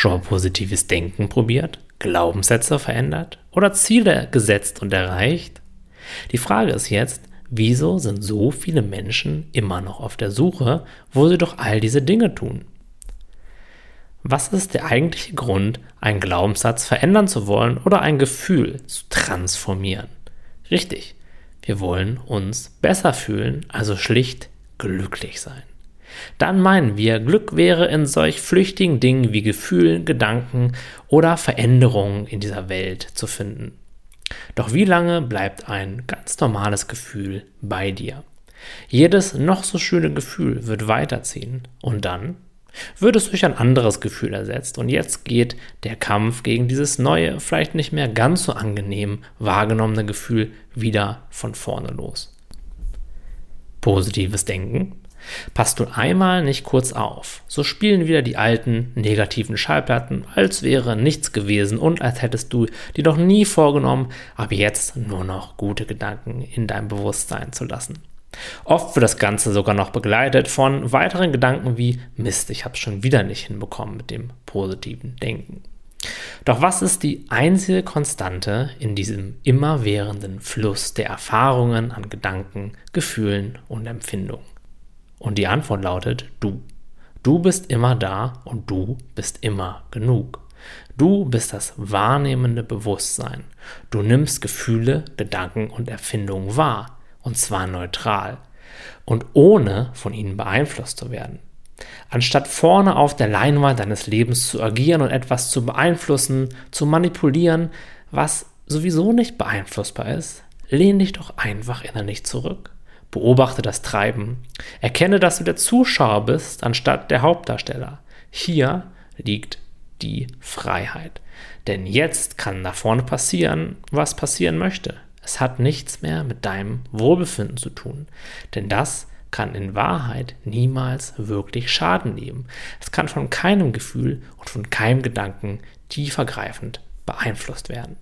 Schon positives Denken probiert, Glaubenssätze verändert oder Ziele gesetzt und erreicht? Die Frage ist jetzt, wieso sind so viele Menschen immer noch auf der Suche, wo sie doch all diese Dinge tun? Was ist der eigentliche Grund, einen Glaubenssatz verändern zu wollen oder ein Gefühl zu transformieren? Richtig, wir wollen uns besser fühlen, also schlicht glücklich sein dann meinen wir, Glück wäre in solch flüchtigen Dingen wie Gefühlen, Gedanken oder Veränderungen in dieser Welt zu finden. Doch wie lange bleibt ein ganz normales Gefühl bei dir? Jedes noch so schöne Gefühl wird weiterziehen und dann wird es durch ein anderes Gefühl ersetzt und jetzt geht der Kampf gegen dieses neue, vielleicht nicht mehr ganz so angenehm wahrgenommene Gefühl wieder von vorne los. Positives Denken Passt du einmal nicht kurz auf, so spielen wieder die alten negativen Schallplatten, als wäre nichts gewesen und als hättest du dir noch nie vorgenommen, ab jetzt nur noch gute Gedanken in deinem Bewusstsein zu lassen. Oft wird das Ganze sogar noch begleitet von weiteren Gedanken wie Mist, ich habe es schon wieder nicht hinbekommen mit dem positiven Denken. Doch was ist die einzige Konstante in diesem immerwährenden Fluss der Erfahrungen an Gedanken, Gefühlen und Empfindungen? Und die Antwort lautet du. Du bist immer da und du bist immer genug. Du bist das wahrnehmende Bewusstsein. Du nimmst Gefühle, Gedanken und Erfindungen wahr, und zwar neutral und ohne von ihnen beeinflusst zu werden. Anstatt vorne auf der Leinwand deines Lebens zu agieren und etwas zu beeinflussen, zu manipulieren, was sowieso nicht beeinflussbar ist, lehn dich doch einfach innerlich zurück Beobachte das Treiben. Erkenne, dass du der Zuschauer bist anstatt der Hauptdarsteller. Hier liegt die Freiheit. Denn jetzt kann nach vorne passieren, was passieren möchte. Es hat nichts mehr mit deinem Wohlbefinden zu tun. Denn das kann in Wahrheit niemals wirklich Schaden nehmen. Es kann von keinem Gefühl und von keinem Gedanken tiefergreifend beeinflusst werden.